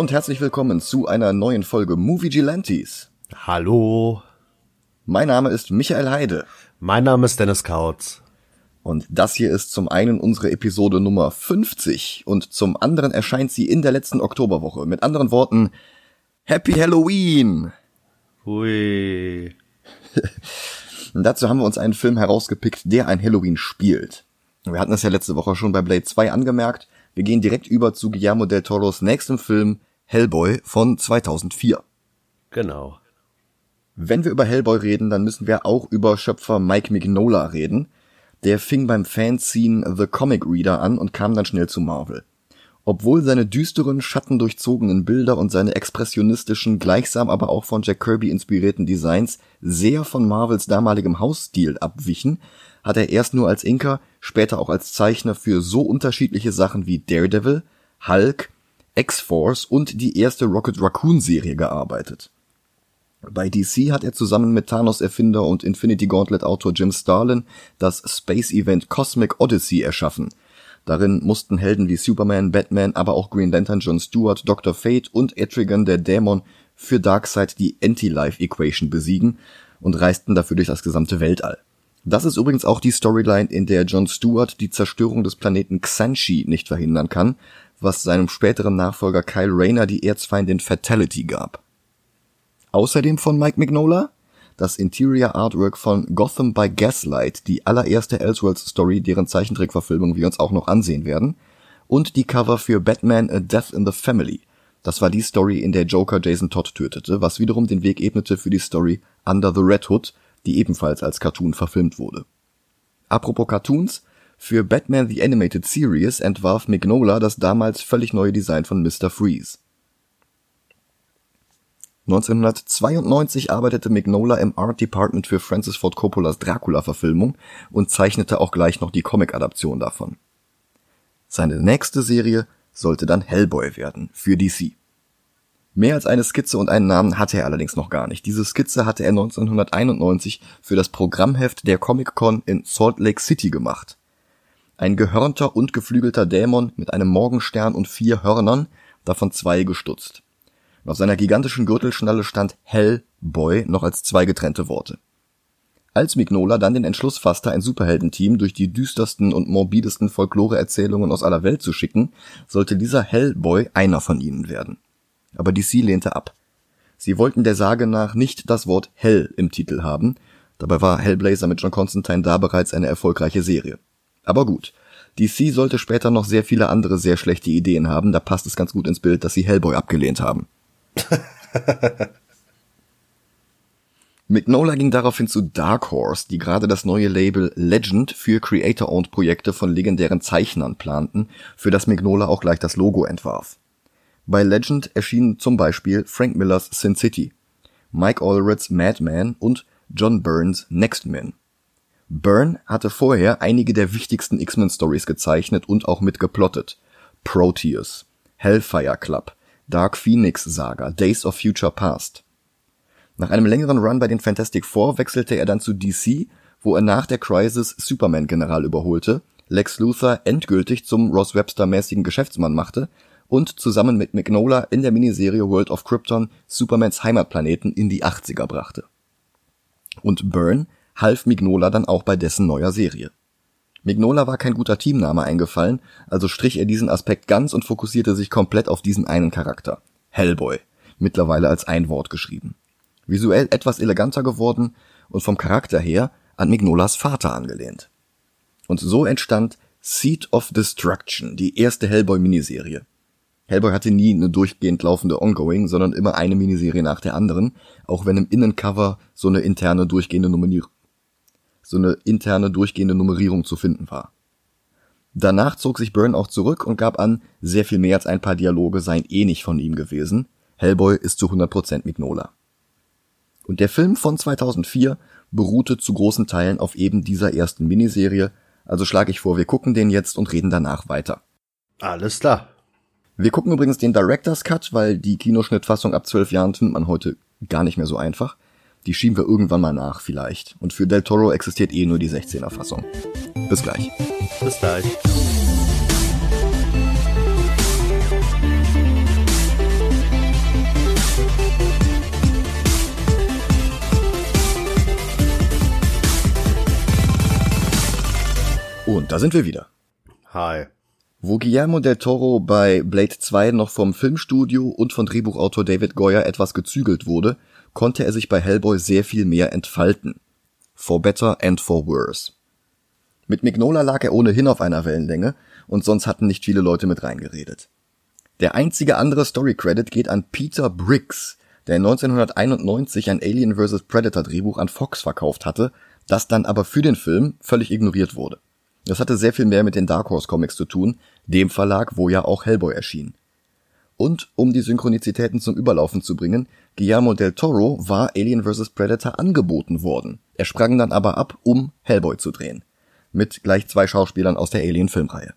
Und herzlich willkommen zu einer neuen Folge Movie Gelantes. Hallo. Mein Name ist Michael Heide. Mein Name ist Dennis Kautz. Und das hier ist zum einen unsere Episode Nummer 50 und zum anderen erscheint sie in der letzten Oktoberwoche. Mit anderen Worten, Happy Halloween! Hui. Dazu haben wir uns einen Film herausgepickt, der ein Halloween spielt. Wir hatten es ja letzte Woche schon bei Blade 2 angemerkt. Wir gehen direkt über zu Guillermo del Toros nächstem Film Hellboy von 2004. Genau. Wenn wir über Hellboy reden, dann müssen wir auch über Schöpfer Mike Mignola reden. Der fing beim Fanzine The Comic Reader an und kam dann schnell zu Marvel. Obwohl seine düsteren, schattendurchzogenen Bilder und seine expressionistischen, gleichsam aber auch von Jack Kirby inspirierten Designs sehr von Marvels damaligem Hausstil abwichen, hat er erst nur als Inker, später auch als Zeichner für so unterschiedliche Sachen wie Daredevil, Hulk, X-Force und die erste Rocket Raccoon Serie gearbeitet. Bei DC hat er zusammen mit Thanos-Erfinder und Infinity Gauntlet-Autor Jim Starlin das Space-Event Cosmic Odyssey erschaffen. Darin mussten Helden wie Superman, Batman, aber auch Green Lantern John Stewart, Dr. Fate und Etrigan der Dämon für Darkseid die Anti-Life-Equation besiegen und reisten dafür durch das gesamte Weltall. Das ist übrigens auch die Storyline, in der John Stewart die Zerstörung des Planeten Xanshi nicht verhindern kann, was seinem späteren Nachfolger Kyle Rayner die Erzfeindin Fatality gab. Außerdem von Mike Mignola das Interior Artwork von Gotham by Gaslight, die allererste Elseworlds Story, deren Zeichentrickverfilmung wir uns auch noch ansehen werden, und die Cover für Batman A Death in the Family. Das war die Story, in der Joker Jason Todd tötete, was wiederum den Weg ebnete für die Story Under the Red Hood, die ebenfalls als Cartoon verfilmt wurde. Apropos Cartoons, für Batman The Animated Series entwarf Mignola das damals völlig neue Design von Mr. Freeze. 1992 arbeitete Mignola im Art Department für Francis Ford Coppolas Dracula-Verfilmung und zeichnete auch gleich noch die Comic-Adaption davon. Seine nächste Serie sollte dann Hellboy werden, für DC. Mehr als eine Skizze und einen Namen hatte er allerdings noch gar nicht. Diese Skizze hatte er 1991 für das Programmheft der Comic-Con in Salt Lake City gemacht. Ein gehörnter und geflügelter Dämon mit einem Morgenstern und vier Hörnern, davon zwei gestutzt. Und auf seiner gigantischen Gürtelschnalle stand Hellboy noch als zwei getrennte Worte. Als Mignola dann den Entschluss fasste, ein Superheldenteam durch die düstersten und morbidesten Folklore-Erzählungen aus aller Welt zu schicken, sollte dieser Hellboy einer von ihnen werden. Aber DC lehnte ab. Sie wollten der Sage nach nicht das Wort Hell im Titel haben, dabei war Hellblazer mit John Constantine da bereits eine erfolgreiche Serie. Aber gut, DC sollte später noch sehr viele andere sehr schlechte Ideen haben, da passt es ganz gut ins Bild, dass sie Hellboy abgelehnt haben. Mignola ging daraufhin zu Dark Horse, die gerade das neue Label Legend für Creator-Owned Projekte von legendären Zeichnern planten, für das Mignola auch gleich das Logo entwarf. Bei Legend erschienen zum Beispiel Frank Millers Sin City, Mike Allreds Madman und John Burns Next Man. Byrne hatte vorher einige der wichtigsten X-Men Stories gezeichnet und auch mitgeplottet. Proteus, Hellfire Club, Dark Phoenix Saga, Days of Future Past. Nach einem längeren Run bei den Fantastic Four wechselte er dann zu DC, wo er nach der Crisis Superman General überholte, Lex Luthor endgültig zum Ross Webster mäßigen Geschäftsmann machte und zusammen mit Mignola in der Miniserie World of Krypton Supermans Heimatplaneten in die 80er brachte. Und Byrne half Mignola dann auch bei dessen neuer Serie. Mignola war kein guter Teamname eingefallen, also strich er diesen Aspekt ganz und fokussierte sich komplett auf diesen einen Charakter. Hellboy. Mittlerweile als ein Wort geschrieben. Visuell etwas eleganter geworden und vom Charakter her an Mignolas Vater angelehnt. Und so entstand Seed of Destruction, die erste Hellboy-Miniserie. Hellboy hatte nie eine durchgehend laufende Ongoing, sondern immer eine Miniserie nach der anderen, auch wenn im Innencover so eine interne durchgehende Nummerierung so eine interne durchgehende Nummerierung zu finden war. Danach zog sich Byrne auch zurück und gab an, sehr viel mehr als ein paar Dialoge seien eh nicht von ihm gewesen. Hellboy ist zu 100% Mignola. Und der Film von 2004 beruhte zu großen Teilen auf eben dieser ersten Miniserie, also schlage ich vor, wir gucken den jetzt und reden danach weiter. Alles klar. Wir gucken übrigens den Director's Cut, weil die Kinoschnittfassung ab zwölf Jahren findet man heute gar nicht mehr so einfach. Die schieben wir irgendwann mal nach, vielleicht. Und für Del Toro existiert eh nur die 16er-Fassung. Bis gleich. Bis gleich. Und da sind wir wieder. Hi. Wo Guillermo del Toro bei Blade 2 noch vom Filmstudio und von Drehbuchautor David Goyer etwas gezügelt wurde, konnte er sich bei Hellboy sehr viel mehr entfalten. For better and for worse. Mit Mignola lag er ohnehin auf einer Wellenlänge und sonst hatten nicht viele Leute mit reingeredet. Der einzige andere Story-Credit geht an Peter Briggs, der 1991 ein Alien vs. Predator Drehbuch an Fox verkauft hatte, das dann aber für den Film völlig ignoriert wurde. Das hatte sehr viel mehr mit den Dark Horse Comics zu tun, dem Verlag, wo ja auch Hellboy erschien. Und um die Synchronizitäten zum Überlaufen zu bringen, Guillermo del Toro war Alien vs. Predator angeboten worden. Er sprang dann aber ab, um Hellboy zu drehen. Mit gleich zwei Schauspielern aus der Alien-Filmreihe.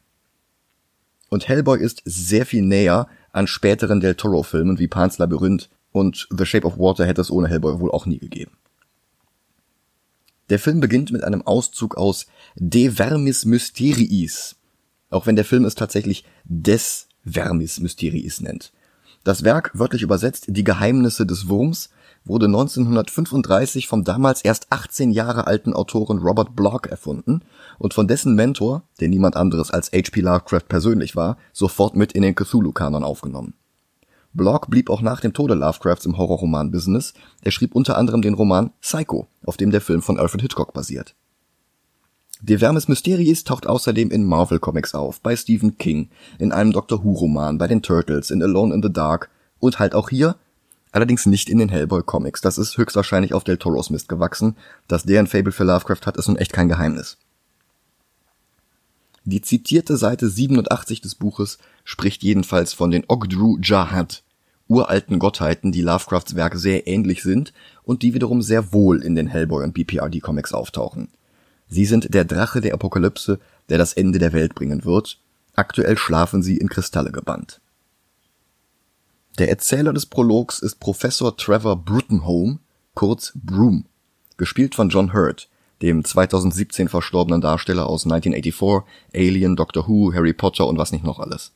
Und Hellboy ist sehr viel näher an späteren Del Toro-Filmen wie Pan's Labyrinth und The Shape of Water hätte es ohne Hellboy wohl auch nie gegeben. Der Film beginnt mit einem Auszug aus De Vermis Mysteriis, auch wenn der Film es tatsächlich Des Vermis Mysteriis nennt. Das Werk, wörtlich übersetzt Die Geheimnisse des Wurms, wurde 1935 vom damals erst 18 Jahre alten Autoren Robert Bloch erfunden und von dessen Mentor, der niemand anderes als H.P. Lovecraft persönlich war, sofort mit in den Cthulhu-Kanon aufgenommen. Block blieb auch nach dem Tode Lovecrafts im Horrorroman-Business. Er schrieb unter anderem den Roman Psycho, auf dem der Film von Alfred Hitchcock basiert. De Vermis Mysteriis taucht außerdem in Marvel Comics auf, bei Stephen King, in einem Doctor Who Roman, bei den Turtles, in Alone in the Dark und halt auch hier, allerdings nicht in den Hellboy Comics. Das ist höchstwahrscheinlich auf Del Toros Mist gewachsen. Dass der ein Fable für Lovecraft hat, ist nun echt kein Geheimnis. Die zitierte Seite 87 des Buches spricht jedenfalls von den Ogdru Jahad, uralten Gottheiten, die Lovecrafts Werk sehr ähnlich sind und die wiederum sehr wohl in den Hellboy und BPRD Comics auftauchen. Sie sind der Drache der Apokalypse, der das Ende der Welt bringen wird. Aktuell schlafen sie in Kristalle gebannt. Der Erzähler des Prologs ist Professor Trevor Bruttenholm, kurz Broom, gespielt von John Hurt, dem 2017 verstorbenen Darsteller aus 1984, Alien, Doctor Who, Harry Potter und was nicht noch alles.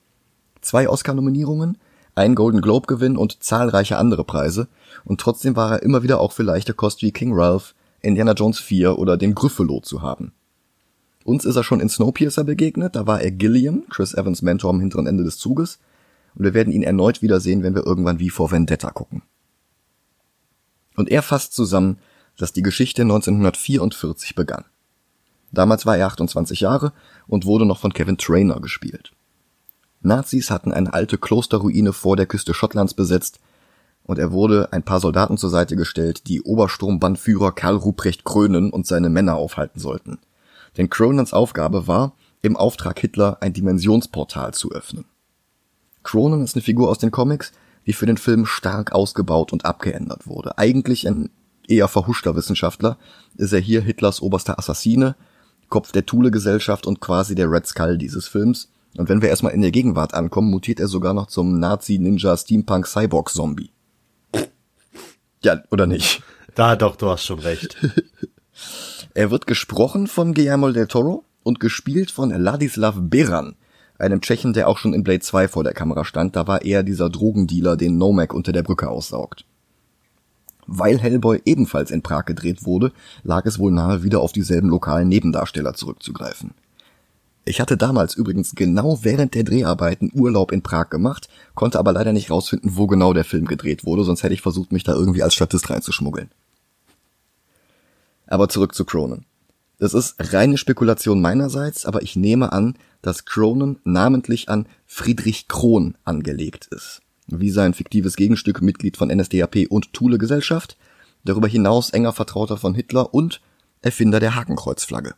Zwei Oscar-Nominierungen, ein Golden Globe-Gewinn und zahlreiche andere Preise, und trotzdem war er immer wieder auch für leichte Kost wie King Ralph, Indiana Jones 4 oder den Gryffalo zu haben. Uns ist er schon in Snowpiercer begegnet, da war er Gilliam, Chris Evans Mentor am hinteren Ende des Zuges, und wir werden ihn erneut wiedersehen, wenn wir irgendwann wie vor Vendetta gucken. Und er fasst zusammen, dass die Geschichte 1944 begann. Damals war er 28 Jahre und wurde noch von Kevin Trainer gespielt. Nazis hatten eine alte Klosterruine vor der Küste Schottlands besetzt und er wurde ein paar Soldaten zur Seite gestellt, die Obersturmbannführer Karl Ruprecht Krönen und seine Männer aufhalten sollten. Denn Cronens Aufgabe war, im Auftrag Hitler ein Dimensionsportal zu öffnen. Cronin ist eine Figur aus den Comics, die für den Film stark ausgebaut und abgeändert wurde. Eigentlich ein eher verhuschter Wissenschaftler, ist er hier Hitlers oberster Assassine, Kopf der Thule-Gesellschaft und quasi der Red Skull dieses Films. Und wenn wir erstmal in der Gegenwart ankommen, mutiert er sogar noch zum Nazi-Ninja-Steampunk-Cyborg-Zombie. Ja, oder nicht? Da doch, du hast schon recht. er wird gesprochen von Guillermo del Toro und gespielt von Ladislav Beran, einem Tschechen, der auch schon in Blade 2 vor der Kamera stand. Da war er dieser Drogendealer, den Nomak unter der Brücke aussaugt. Weil Hellboy ebenfalls in Prag gedreht wurde, lag es wohl nahe, wieder auf dieselben lokalen Nebendarsteller zurückzugreifen. Ich hatte damals übrigens genau während der Dreharbeiten Urlaub in Prag gemacht, konnte aber leider nicht rausfinden, wo genau der Film gedreht wurde, sonst hätte ich versucht, mich da irgendwie als Statist reinzuschmuggeln. Aber zurück zu Cronen. Das ist reine Spekulation meinerseits, aber ich nehme an, dass Cronen namentlich an Friedrich Kron angelegt ist wie sein fiktives Gegenstück Mitglied von NSDAP und Thule-Gesellschaft, darüber hinaus enger Vertrauter von Hitler und Erfinder der Hakenkreuzflagge.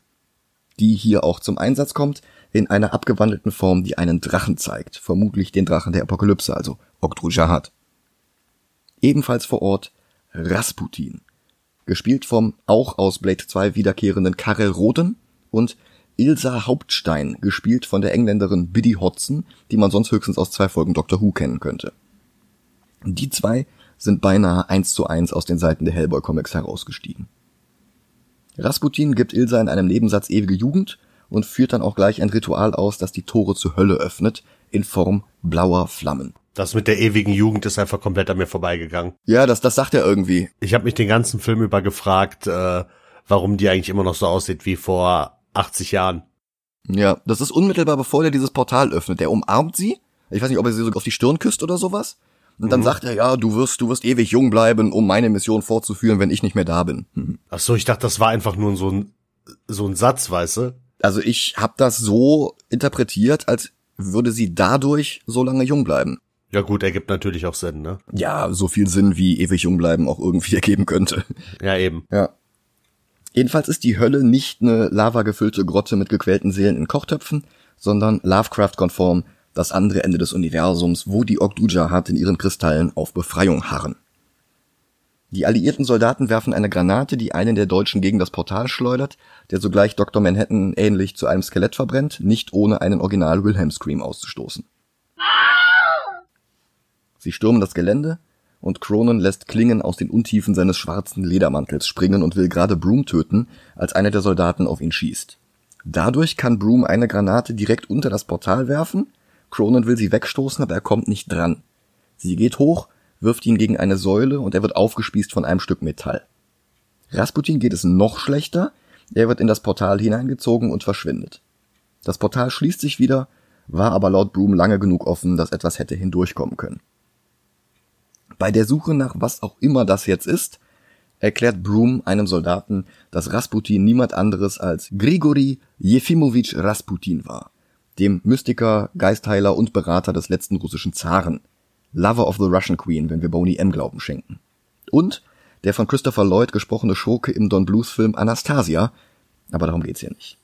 Die hier auch zum Einsatz kommt, in einer abgewandelten Form, die einen Drachen zeigt, vermutlich den Drachen der Apokalypse, also Oktru Jahad. Ebenfalls vor Ort Rasputin, gespielt vom auch aus Blade 2 wiederkehrenden Karel Roden und Ilsa Hauptstein, gespielt von der Engländerin Biddy Hodson, die man sonst höchstens aus zwei Folgen Doctor Who kennen könnte. Die zwei sind beinahe eins zu eins aus den Seiten der Hellboy Comics herausgestiegen. Rasputin gibt Ilsa in einem Nebensatz ewige Jugend und führt dann auch gleich ein Ritual aus, das die Tore zur Hölle öffnet, in Form blauer Flammen. Das mit der ewigen Jugend ist einfach komplett an mir vorbeigegangen. Ja, das, das sagt er irgendwie. Ich habe mich den ganzen Film über gefragt, äh, warum die eigentlich immer noch so aussieht wie vor 80 Jahren. Ja, das ist unmittelbar bevor er dieses Portal öffnet. Der umarmt sie. Ich weiß nicht, ob er sie so auf die Stirn küsst oder sowas. Und dann mhm. sagt er, ja, du wirst, du wirst ewig jung bleiben, um meine Mission fortzuführen, wenn ich nicht mehr da bin. Mhm. Ach so, ich dachte, das war einfach nur so ein, so ein Satz, weißt du? Also ich habe das so interpretiert, als würde sie dadurch so lange jung bleiben. Ja gut, ergibt natürlich auch Sinn, ne? Ja, so viel Sinn, wie ewig jung bleiben auch irgendwie ergeben könnte. Ja, eben. Ja. Jedenfalls ist die Hölle nicht eine lavagefüllte Grotte mit gequälten Seelen in Kochtöpfen, sondern Lovecraft-konform das andere Ende des Universums, wo die Okdujahat in ihren Kristallen auf Befreiung harren. Die alliierten Soldaten werfen eine Granate, die einen der Deutschen gegen das Portal schleudert, der sogleich Dr. Manhattan ähnlich zu einem Skelett verbrennt, nicht ohne einen Original Wilhelm Scream auszustoßen. Sie stürmen das Gelände und Cronin lässt Klingen aus den Untiefen seines schwarzen Ledermantels springen und will gerade Broom töten, als einer der Soldaten auf ihn schießt. Dadurch kann Broom eine Granate direkt unter das Portal werfen. Cronin will sie wegstoßen, aber er kommt nicht dran. Sie geht hoch wirft ihn gegen eine Säule und er wird aufgespießt von einem Stück Metall. Rasputin geht es noch schlechter, er wird in das Portal hineingezogen und verschwindet. Das Portal schließt sich wieder, war aber laut Broom lange genug offen, dass etwas hätte hindurchkommen können. Bei der Suche nach was auch immer das jetzt ist, erklärt Broom einem Soldaten, dass Rasputin niemand anderes als Grigori Jefimowitsch Rasputin war, dem Mystiker, Geistheiler und Berater des letzten russischen Zaren, Lover of the Russian Queen, wenn wir Boney M. Glauben schenken. Und der von Christopher Lloyd gesprochene Schurke im Don Blues Film Anastasia, aber darum geht's hier nicht.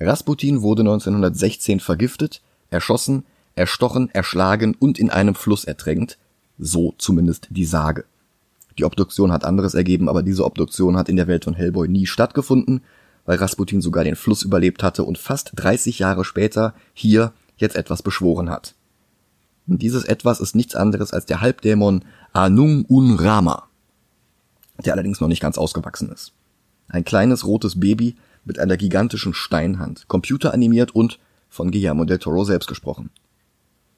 Rasputin wurde 1916 vergiftet, erschossen, erstochen, erschlagen und in einem Fluss ertränkt, so zumindest die Sage. Die Obduktion hat anderes ergeben, aber diese Obduktion hat in der Welt von Hellboy nie stattgefunden, weil Rasputin sogar den Fluss überlebt hatte und fast 30 Jahre später hier jetzt etwas beschworen hat. Und dieses Etwas ist nichts anderes als der Halbdämon Anung Unrama, der allerdings noch nicht ganz ausgewachsen ist. Ein kleines rotes Baby mit einer gigantischen Steinhand, computeranimiert und von Guillermo del Toro selbst gesprochen.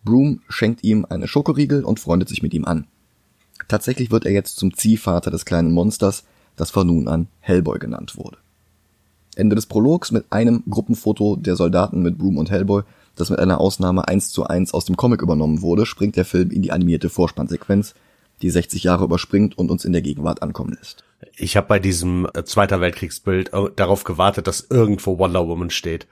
Broom schenkt ihm eine Schokoriegel und freundet sich mit ihm an. Tatsächlich wird er jetzt zum Ziehvater des kleinen Monsters, das von nun an Hellboy genannt wurde. Ende des Prologs mit einem Gruppenfoto der Soldaten mit Broom und Hellboy das mit einer Ausnahme eins zu eins aus dem Comic übernommen wurde, springt der Film in die animierte Vorspannsequenz, die 60 Jahre überspringt und uns in der Gegenwart ankommen lässt. Ich habe bei diesem äh, Zweiter Weltkriegsbild äh, darauf gewartet, dass irgendwo Wonder Woman steht.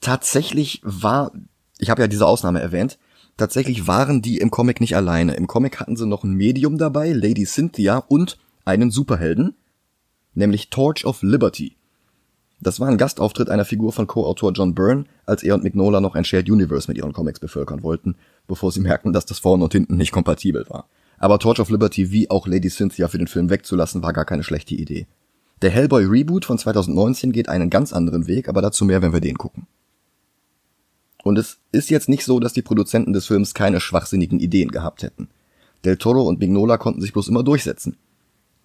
Tatsächlich war, ich habe ja diese Ausnahme erwähnt, tatsächlich waren die im Comic nicht alleine. Im Comic hatten sie noch ein Medium dabei, Lady Cynthia und einen Superhelden, nämlich Torch of Liberty. Das war ein Gastauftritt einer Figur von Co-Autor John Byrne, als er und Mignola noch ein Shared Universe mit ihren Comics bevölkern wollten, bevor sie merkten, dass das vorne und hinten nicht kompatibel war. Aber Torch of Liberty wie auch Lady Cynthia für den Film wegzulassen, war gar keine schlechte Idee. Der Hellboy Reboot von 2019 geht einen ganz anderen Weg, aber dazu mehr, wenn wir den gucken. Und es ist jetzt nicht so, dass die Produzenten des Films keine schwachsinnigen Ideen gehabt hätten. Del Toro und Mignola konnten sich bloß immer durchsetzen.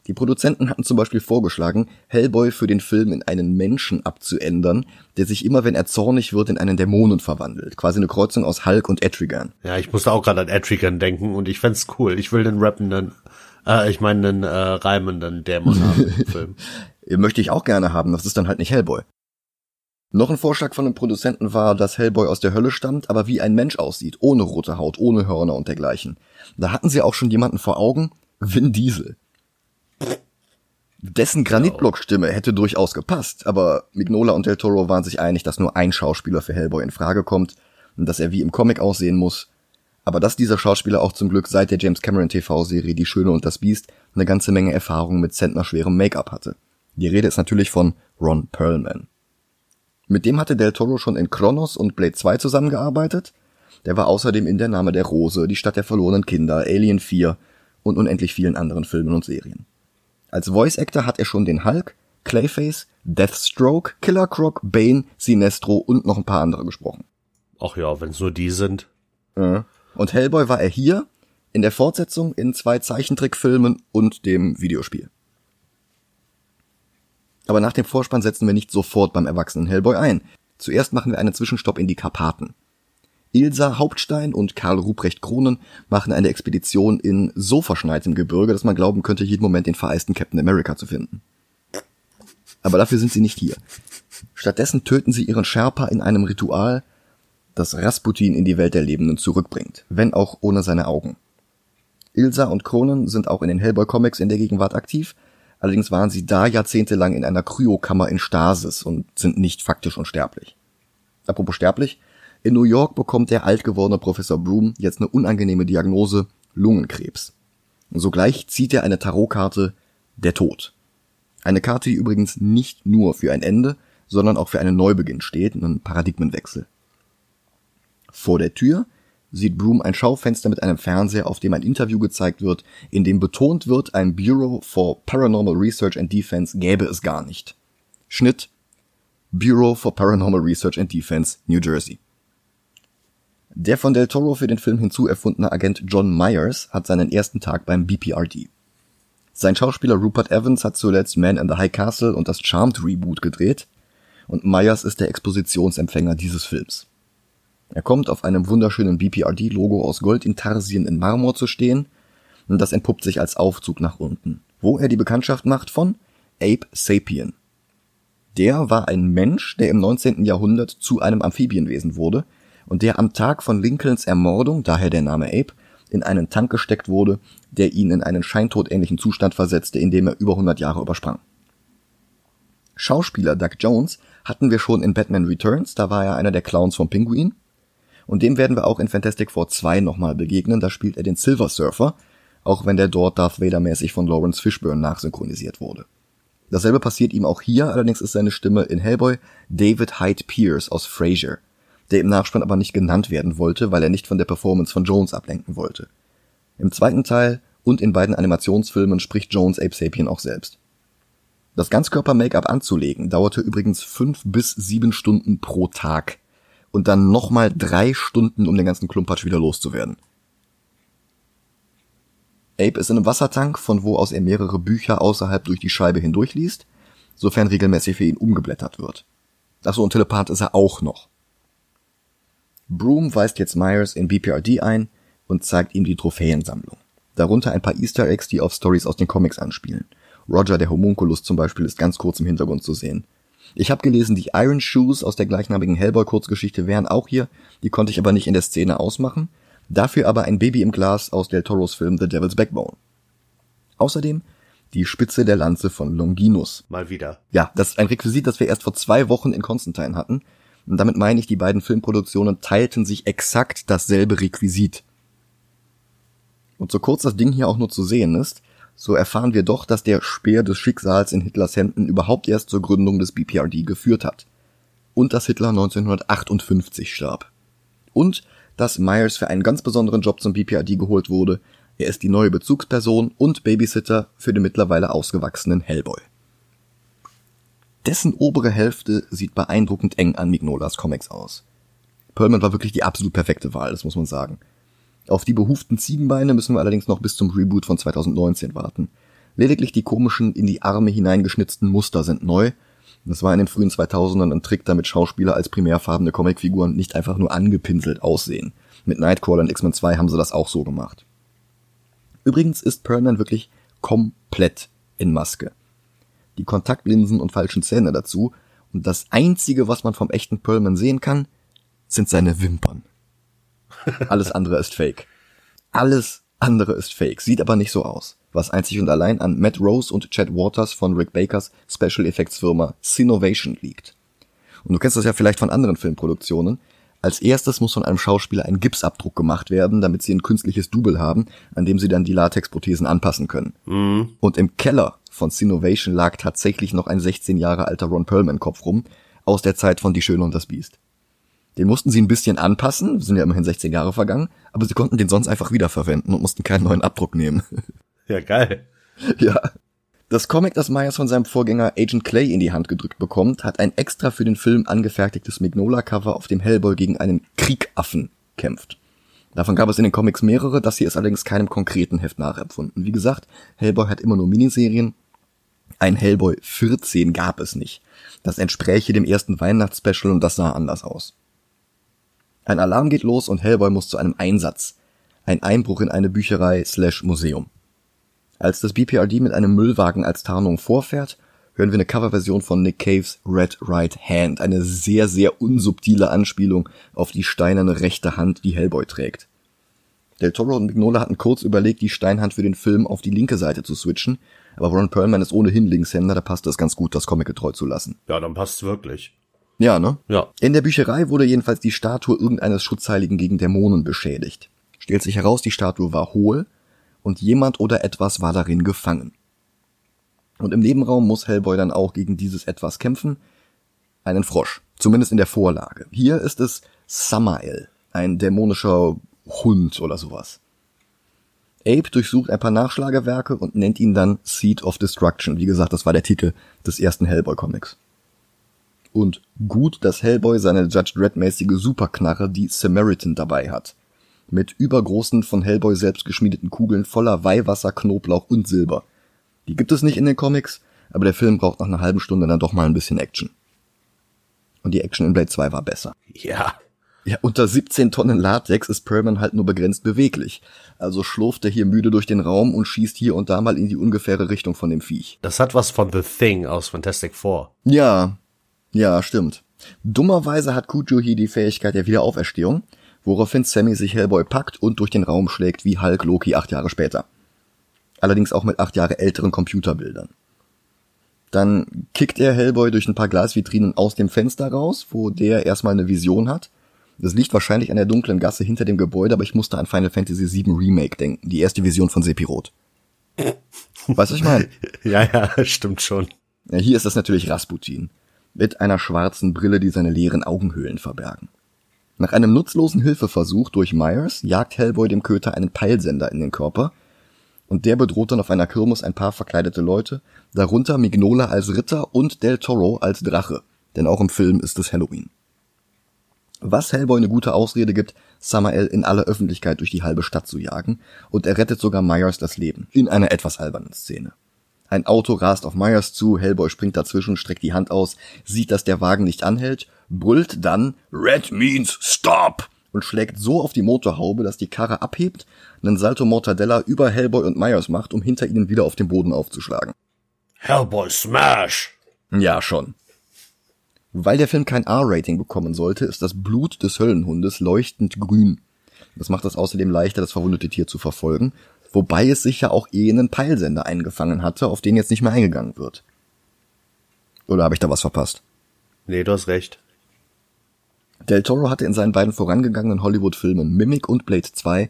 Die Produzenten hatten zum Beispiel vorgeschlagen, Hellboy für den Film in einen Menschen abzuändern, der sich immer, wenn er zornig wird, in einen Dämonen verwandelt. Quasi eine Kreuzung aus Hulk und Etrigan. Ja, ich musste auch gerade an Etrigan denken und ich fänd's cool. Ich will den rappenden, äh, ich meine einen äh, reimenden Dämon haben im Film. Möchte ich auch gerne haben, das ist dann halt nicht Hellboy. Noch ein Vorschlag von den Produzenten war, dass Hellboy aus der Hölle stammt, aber wie ein Mensch aussieht, ohne rote Haut, ohne Hörner und dergleichen. Da hatten sie auch schon jemanden vor Augen, Vin Diesel. Dessen Granitblockstimme hätte durchaus gepasst, aber Mignola und Del Toro waren sich einig, dass nur ein Schauspieler für Hellboy in Frage kommt und dass er wie im Comic aussehen muss. Aber dass dieser Schauspieler auch zum Glück seit der James Cameron TV-Serie Die Schöne und das Biest eine ganze Menge Erfahrung mit zentnerschwerem Make-up hatte. Die Rede ist natürlich von Ron Perlman. Mit dem hatte Del Toro schon in Kronos und Blade 2 zusammengearbeitet. Der war außerdem in Der Name der Rose, Die Stadt der verlorenen Kinder, Alien 4 und unendlich vielen anderen Filmen und Serien. Als Voice Actor hat er schon den Hulk, Clayface, Deathstroke, Killer Croc, Bane, Sinestro und noch ein paar andere gesprochen. Ach ja, wenn's nur die sind. Und Hellboy war er hier, in der Fortsetzung, in zwei Zeichentrickfilmen und dem Videospiel. Aber nach dem Vorspann setzen wir nicht sofort beim erwachsenen Hellboy ein. Zuerst machen wir einen Zwischenstopp in die Karpaten. Ilsa Hauptstein und Karl Ruprecht Kronen machen eine Expedition in so verschneitem Gebirge, dass man glauben könnte, jeden Moment den vereisten Captain America zu finden. Aber dafür sind sie nicht hier. Stattdessen töten sie ihren Sherpa in einem Ritual, das Rasputin in die Welt der Lebenden zurückbringt, wenn auch ohne seine Augen. Ilsa und Conan sind auch in den Hellboy-Comics in der Gegenwart aktiv, allerdings waren sie da jahrzehntelang in einer Kryokammer in Stasis und sind nicht faktisch unsterblich. Apropos sterblich, in New York bekommt der alt gewordene Professor Broom jetzt eine unangenehme Diagnose Lungenkrebs. Sogleich zieht er eine Tarotkarte Der Tod. Eine Karte, die übrigens nicht nur für ein Ende, sondern auch für einen Neubeginn steht, einen Paradigmenwechsel. Vor der Tür sieht Broom ein Schaufenster mit einem Fernseher, auf dem ein Interview gezeigt wird, in dem betont wird, ein Bureau for Paranormal Research and Defense gäbe es gar nicht. Schnitt Bureau for Paranormal Research and Defense, New Jersey. Der von Del Toro für den Film hinzuerfundene Agent John Myers hat seinen ersten Tag beim BPRD. Sein Schauspieler Rupert Evans hat zuletzt Man in the High Castle und das Charmed Reboot gedreht und Myers ist der Expositionsempfänger dieses Films. Er kommt auf einem wunderschönen BPRD-Logo aus Goldintarsien in Marmor zu stehen und das entpuppt sich als Aufzug nach unten, wo er die Bekanntschaft macht von Ape Sapien. Der war ein Mensch, der im 19. Jahrhundert zu einem Amphibienwesen wurde und der am Tag von Lincolns Ermordung, daher der Name Ape, in einen Tank gesteckt wurde, der ihn in einen scheintotähnlichen Zustand versetzte, in dem er über 100 Jahre übersprang. Schauspieler Doug Jones hatten wir schon in Batman Returns, da war er einer der Clowns vom Pinguin. Und dem werden wir auch in Fantastic Four 2 nochmal begegnen, da spielt er den Silver Surfer, auch wenn der dort Darth Vader mäßig von Lawrence Fishburne nachsynchronisiert wurde. Dasselbe passiert ihm auch hier, allerdings ist seine Stimme in Hellboy David Hyde Pierce aus Frasier, der im Nachspann aber nicht genannt werden wollte, weil er nicht von der Performance von Jones ablenken wollte. Im zweiten Teil und in beiden Animationsfilmen spricht Jones Ape Sapien auch selbst. Das Ganzkörper-Make-up anzulegen dauerte übrigens fünf bis sieben Stunden pro Tag und dann nochmal drei Stunden, um den ganzen Klumpatsch wieder loszuwerden. Ape ist in einem Wassertank, von wo aus er mehrere Bücher außerhalb durch die Scheibe hindurchliest, sofern regelmäßig für ihn umgeblättert wird. Achso, und Telepath ist er auch noch. Broom weist jetzt Myers in BPRD ein und zeigt ihm die Trophäensammlung. Darunter ein paar Easter Eggs, die auf Stories aus den Comics anspielen. Roger der Homunculus zum Beispiel ist ganz kurz im Hintergrund zu sehen. Ich habe gelesen, die Iron Shoes aus der gleichnamigen Hellboy-Kurzgeschichte wären auch hier, die konnte ich aber nicht in der Szene ausmachen. Dafür aber ein Baby im Glas aus Del Toros Film The Devil's Backbone. Außerdem die Spitze der Lanze von Longinus. Mal wieder. Ja, das ist ein Requisit, das wir erst vor zwei Wochen in Constantine hatten. Und damit meine ich, die beiden Filmproduktionen teilten sich exakt dasselbe Requisit. Und so kurz das Ding hier auch nur zu sehen ist, so erfahren wir doch, dass der Speer des Schicksals in Hitlers Händen überhaupt erst zur Gründung des BPRD geführt hat. Und dass Hitler 1958 starb. Und dass Myers für einen ganz besonderen Job zum BPRD geholt wurde. Er ist die neue Bezugsperson und Babysitter für den mittlerweile ausgewachsenen Hellboy. Dessen obere Hälfte sieht beeindruckend eng an Mignolas Comics aus. Perlman war wirklich die absolut perfekte Wahl, das muss man sagen. Auf die behuften Ziegenbeine müssen wir allerdings noch bis zum Reboot von 2019 warten. Lediglich die komischen, in die Arme hineingeschnitzten Muster sind neu. Das war in den frühen 2000ern ein Trick, damit Schauspieler als primärfarbene Comicfiguren nicht einfach nur angepinselt aussehen. Mit Nightcrawler und X-Men 2 haben sie das auch so gemacht. Übrigens ist Perlman wirklich komplett in Maske. Die Kontaktlinsen und falschen Zähne dazu. Und das einzige, was man vom echten Perlman sehen kann, sind seine Wimpern. Alles andere ist fake. Alles andere ist fake, sieht aber nicht so aus. Was einzig und allein an Matt Rose und Chad Waters von Rick Bakers Special Effects Firma Sinovation liegt. Und du kennst das ja vielleicht von anderen Filmproduktionen. Als erstes muss von einem Schauspieler ein Gipsabdruck gemacht werden, damit sie ein künstliches Double haben, an dem sie dann die Latexprothesen anpassen können. Mhm. Und im Keller von Sinovation lag tatsächlich noch ein 16 Jahre alter Ron Perlman Kopf rum, aus der Zeit von Die Schöne und das Biest. Den mussten sie ein bisschen anpassen, sind ja immerhin 16 Jahre vergangen, aber sie konnten den sonst einfach wiederverwenden und mussten keinen neuen Abdruck nehmen. Ja, geil. Ja. Das Comic, das Myers von seinem Vorgänger Agent Clay in die Hand gedrückt bekommt, hat ein extra für den Film angefertigtes Mignola-Cover, auf dem Hellboy gegen einen Kriegaffen kämpft. Davon gab es in den Comics mehrere, das hier ist allerdings keinem konkreten Heft nachempfunden. Wie gesagt, Hellboy hat immer nur Miniserien. Ein Hellboy 14 gab es nicht. Das entspräche dem ersten Weihnachtsspecial und das sah anders aus. Ein Alarm geht los und Hellboy muss zu einem Einsatz. Ein Einbruch in eine Bücherei slash Museum. Als das BPRD mit einem Müllwagen als Tarnung vorfährt, hören wir eine Coverversion von Nick Caves Red Right Hand, eine sehr, sehr unsubtile Anspielung auf die steinerne rechte Hand, die Hellboy trägt. Del Toro und Mignola hatten kurz überlegt, die Steinhand für den Film auf die linke Seite zu switchen, aber Ron Perlman ist ohnehin Linkshänder, da passt es ganz gut, das Comic getreu zu lassen. Ja, dann passt's wirklich. Ja, ne? Ja. In der Bücherei wurde jedenfalls die Statue irgendeines Schutzheiligen gegen Dämonen beschädigt. Stellt sich heraus, die Statue war hohl und jemand oder etwas war darin gefangen. Und im Nebenraum muss Hellboy dann auch gegen dieses etwas kämpfen. Einen Frosch. Zumindest in der Vorlage. Hier ist es Samael. Ein dämonischer Hund oder sowas. Abe durchsucht ein paar Nachschlagewerke und nennt ihn dann Seed of Destruction. Wie gesagt, das war der Titel des ersten Hellboy-Comics. Und gut, dass Hellboy seine Judge Dredd-mäßige Superknarre, die Samaritan, dabei hat. Mit übergroßen, von Hellboy selbst geschmiedeten Kugeln voller Weihwasser, Knoblauch und Silber. Die gibt es nicht in den Comics, aber der Film braucht nach einer halben Stunde dann doch mal ein bisschen Action. Und die Action in Blade 2 war besser. Ja. Ja, unter 17 Tonnen Latex ist Perlman halt nur begrenzt beweglich. Also schlurft er hier müde durch den Raum und schießt hier und da mal in die ungefähre Richtung von dem Viech. Das hat was von The Thing aus Fantastic Four. Ja, ja, stimmt. Dummerweise hat Kujo hier die Fähigkeit der Wiederauferstehung, woraufhin Sammy sich Hellboy packt und durch den Raum schlägt wie Hulk Loki acht Jahre später. Allerdings auch mit acht Jahre älteren Computerbildern. Dann kickt er Hellboy durch ein paar Glasvitrinen aus dem Fenster raus, wo der erstmal eine Vision hat. Das liegt wahrscheinlich an der dunklen Gasse hinter dem Gebäude, aber ich musste an Final Fantasy VII Remake denken, die erste Vision von Sephiroth. Weißt du, ich meine? Ja, ja, stimmt schon. Ja, hier ist das natürlich Rasputin. Mit einer schwarzen Brille, die seine leeren Augenhöhlen verbergen. Nach einem nutzlosen Hilfeversuch durch Myers jagt Hellboy dem Köter einen Peilsender in den Körper und der bedroht dann auf einer Kirmes ein paar verkleidete Leute, darunter Mignola als Ritter und Del Toro als Drache, denn auch im Film ist es Halloween. Was Hellboy eine gute Ausrede gibt, Samael in aller Öffentlichkeit durch die halbe Stadt zu jagen, und er rettet sogar Myers das Leben, in einer etwas albernen Szene. Ein Auto rast auf Myers zu, Hellboy springt dazwischen, streckt die Hand aus, sieht, dass der Wagen nicht anhält, brüllt dann Red means stop und schlägt so auf die Motorhaube, dass die Karre abhebt, einen Salto Mortadella über Hellboy und Myers macht, um hinter ihnen wieder auf den Boden aufzuschlagen. Hellboy Smash! Ja, schon. Weil der Film kein R-Rating bekommen sollte, ist das Blut des Höllenhundes leuchtend grün. Das macht es außerdem leichter, das verwundete Tier zu verfolgen, wobei es sich ja auch eh einen Peilsender eingefangen hatte, auf den jetzt nicht mehr eingegangen wird. Oder habe ich da was verpasst? Nee, du hast recht. Del Toro hatte in seinen beiden vorangegangenen Hollywood-Filmen Mimic und Blade 2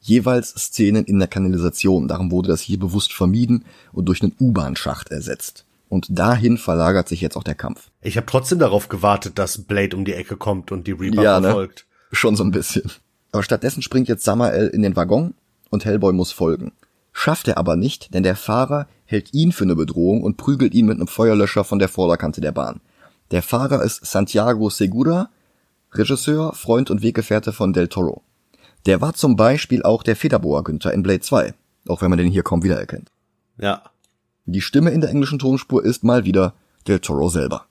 jeweils Szenen in der Kanalisation. Darum wurde das hier bewusst vermieden und durch einen U-Bahn-Schacht ersetzt. Und dahin verlagert sich jetzt auch der Kampf. Ich habe trotzdem darauf gewartet, dass Blade um die Ecke kommt und die Reaper Ja, ne? verfolgt. Schon so ein bisschen. Aber stattdessen springt jetzt Samael in den Waggon und Hellboy muss folgen. Schafft er aber nicht, denn der Fahrer hält ihn für eine Bedrohung und prügelt ihn mit einem Feuerlöscher von der Vorderkante der Bahn. Der Fahrer ist Santiago Segura, Regisseur, Freund und Weggefährte von Del Toro. Der war zum Beispiel auch der Federboa Günther in Blade 2, auch wenn man den hier kaum wiedererkennt. Ja. Die Stimme in der englischen Tonspur ist mal wieder Del Toro selber.